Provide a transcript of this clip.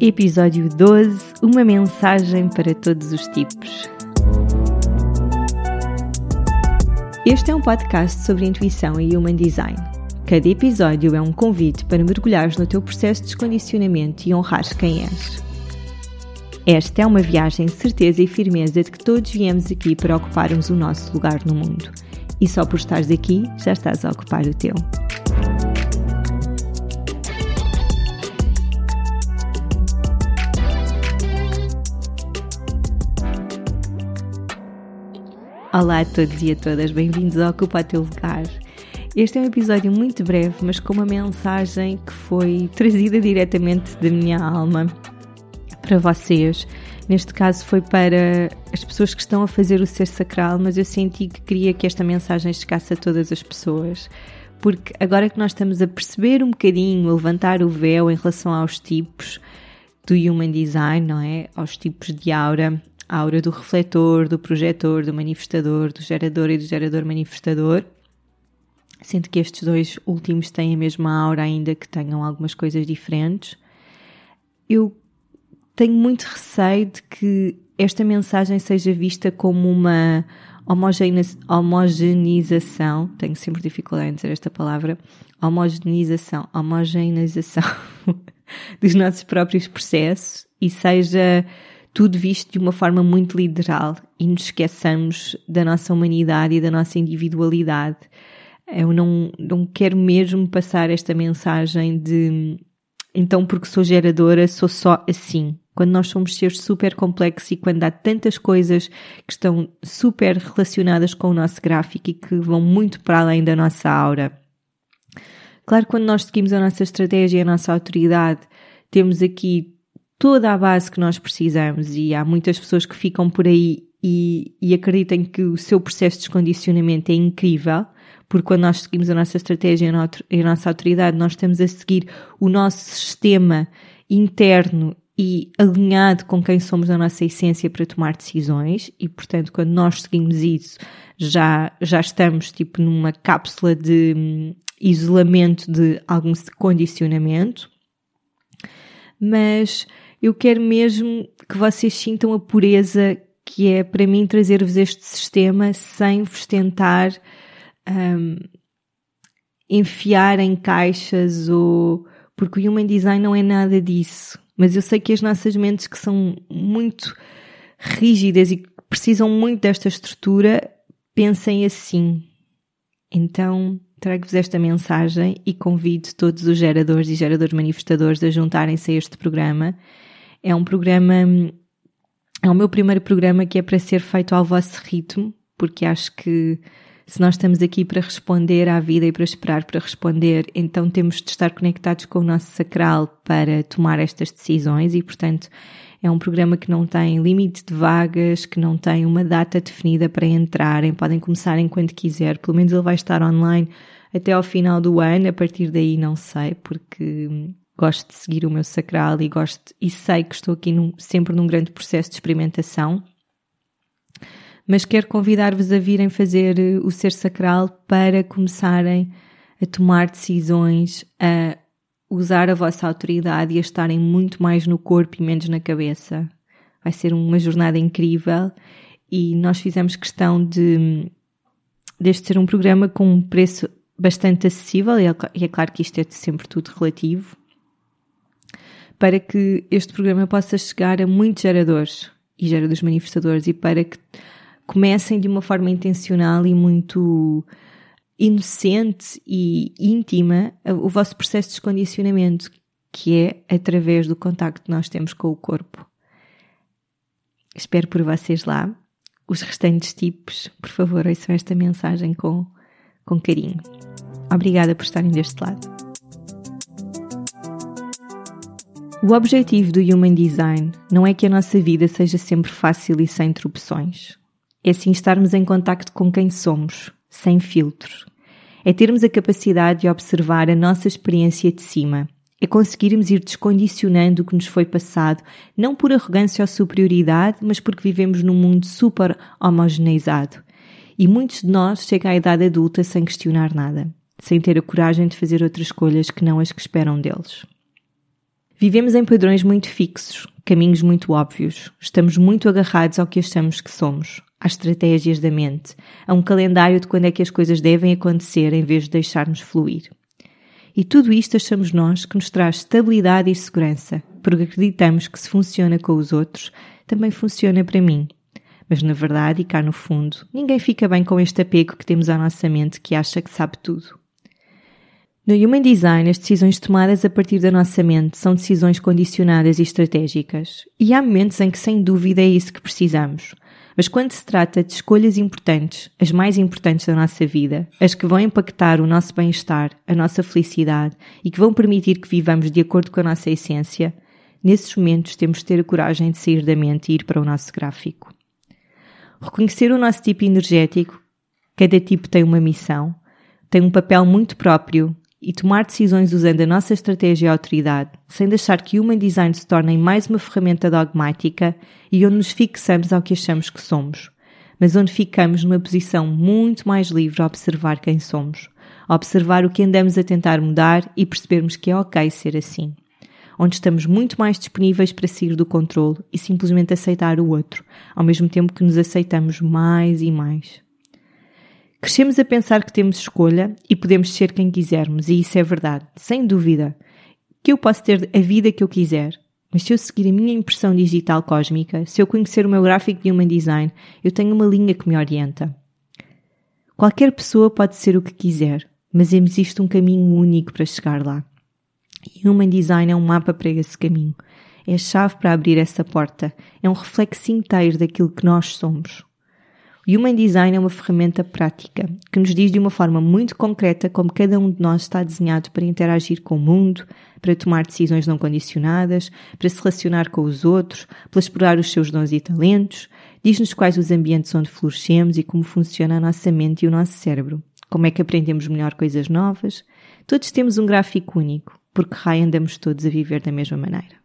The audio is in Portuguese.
Episódio 12 Uma mensagem para todos os tipos. Este é um podcast sobre intuição e human design. Cada episódio é um convite para mergulhares no teu processo de descondicionamento e honrares quem és. Esta é uma viagem de certeza e firmeza de que todos viemos aqui para ocuparmos o nosso lugar no mundo. E só por estares aqui, já estás a ocupar o teu. Olá a todos e a todas, bem-vindos ao Ocupa Teu Lugar. Este é um episódio muito breve, mas com uma mensagem que foi trazida diretamente da minha alma para vocês. Neste caso foi para as pessoas que estão a fazer o ser sacral, mas eu senti que queria que esta mensagem chegasse a todas as pessoas. Porque agora que nós estamos a perceber um bocadinho, a levantar o véu em relação aos tipos do Human Design, não é? Aos tipos de aura, a aura do refletor, do projetor, do manifestador, do gerador e do gerador manifestador. Sinto que estes dois últimos têm a mesma aura, ainda que tenham algumas coisas diferentes. Eu tenho muito receio de que esta mensagem seja vista como uma homogeneização, tenho sempre dificuldade em dizer esta palavra, homogeneização, homogeneização dos nossos próprios processos e seja tudo visto de uma forma muito literal e nos esqueçamos da nossa humanidade e da nossa individualidade. Eu não, não quero mesmo passar esta mensagem de então, porque sou geradora, sou só assim. Quando nós somos seres super complexos e quando há tantas coisas que estão super relacionadas com o nosso gráfico e que vão muito para além da nossa aura. Claro, quando nós seguimos a nossa estratégia e a nossa autoridade, temos aqui toda a base que nós precisamos e há muitas pessoas que ficam por aí e, e acreditam que o seu processo de descondicionamento é incrível, porque quando nós seguimos a nossa estratégia e a nossa autoridade, nós estamos a seguir o nosso sistema interno e alinhado com quem somos na nossa essência para tomar decisões e portanto quando nós seguimos isso já já estamos tipo numa cápsula de hum, isolamento de algum condicionamento. Mas eu quero mesmo que vocês sintam a pureza que é para mim trazer-vos este sistema sem vos tentar um, enfiar em caixas ou porque o Human Design não é nada disso. Mas eu sei que as nossas mentes que são muito rígidas e que precisam muito desta estrutura pensem assim. Então trago-vos esta mensagem e convido todos os geradores e geradores manifestadores a juntarem-se a este programa. É um programa, é o meu primeiro programa que é para ser feito ao vosso ritmo, porque acho que se nós estamos aqui para responder à vida e para esperar para responder, então temos de estar conectados com o nosso sacral para tomar estas decisões e, portanto, é um programa que não tem limite de vagas, que não tem uma data definida para entrarem, podem começar enquanto quiser, pelo menos ele vai estar online até ao final do ano, a partir daí não sei, porque gosto de seguir o meu sacral e gosto e sei que estou aqui num, sempre num grande processo de experimentação. Mas quero convidar-vos a virem fazer eh, o ser sacral para começarem a tomar decisões, a usar a vossa autoridade e a estarem muito mais no corpo e menos na cabeça. Vai ser uma jornada incrível e nós fizemos questão de deste ser um programa com um preço bastante acessível e é, é claro que isto é sempre tudo relativo para que este programa possa chegar a muitos geradores e geradores manifestadores e para que comecem de uma forma intencional e muito inocente e íntima o vosso processo de descondicionamento, que é através do contacto que nós temos com o corpo. Espero por vocês lá. Os restantes tipos, por favor, ouçam esta mensagem com, com carinho. Obrigada por estarem deste lado. O objetivo do Human Design não é que a nossa vida seja sempre fácil e sem interrupções. É sim estarmos em contacto com quem somos, sem filtros. É termos a capacidade de observar a nossa experiência de cima. É conseguirmos ir descondicionando o que nos foi passado, não por arrogância ou superioridade, mas porque vivemos num mundo super homogeneizado. E muitos de nós chegam à idade adulta sem questionar nada, sem ter a coragem de fazer outras escolhas que não as que esperam deles. Vivemos em padrões muito fixos, caminhos muito óbvios. Estamos muito agarrados ao que achamos que somos, às estratégias da mente, a um calendário de quando é que as coisas devem acontecer em vez de deixarmos fluir. E tudo isto achamos nós que nos traz estabilidade e segurança, porque acreditamos que se funciona com os outros, também funciona para mim. Mas na verdade, e cá no fundo, ninguém fica bem com este apego que temos à nossa mente que acha que sabe tudo. No Human Design, as decisões tomadas a partir da nossa mente são decisões condicionadas e estratégicas. E há momentos em que, sem dúvida, é isso que precisamos. Mas quando se trata de escolhas importantes, as mais importantes da nossa vida, as que vão impactar o nosso bem-estar, a nossa felicidade e que vão permitir que vivamos de acordo com a nossa essência, nesses momentos temos de ter a coragem de sair da mente e ir para o nosso gráfico. Reconhecer o nosso tipo energético, cada tipo tem uma missão, tem um papel muito próprio e tomar decisões usando a nossa estratégia e autoridade, sem deixar que o Human Design se torne mais uma ferramenta dogmática e onde nos fixamos ao que achamos que somos, mas onde ficamos numa posição muito mais livre a observar quem somos, a observar o que andamos a tentar mudar e percebermos que é ok ser assim. Onde estamos muito mais disponíveis para sair do controle e simplesmente aceitar o outro, ao mesmo tempo que nos aceitamos mais e mais. Crescemos a pensar que temos escolha e podemos ser quem quisermos, e isso é verdade, sem dúvida. Que eu posso ter a vida que eu quiser, mas se eu seguir a minha impressão digital cósmica, se eu conhecer o meu gráfico de Human Design, eu tenho uma linha que me orienta. Qualquer pessoa pode ser o que quiser, mas existe um caminho único para chegar lá. E Human Design é um mapa para esse caminho. É a chave para abrir essa porta. É um reflexo inteiro daquilo que nós somos. Human Design é uma ferramenta prática que nos diz de uma forma muito concreta como cada um de nós está desenhado para interagir com o mundo, para tomar decisões não condicionadas, para se relacionar com os outros, para explorar os seus dons e talentos. Diz-nos quais os ambientes onde florescemos e como funciona a nossa mente e o nosso cérebro. Como é que aprendemos melhor coisas novas. Todos temos um gráfico único, porque raio andamos todos a viver da mesma maneira.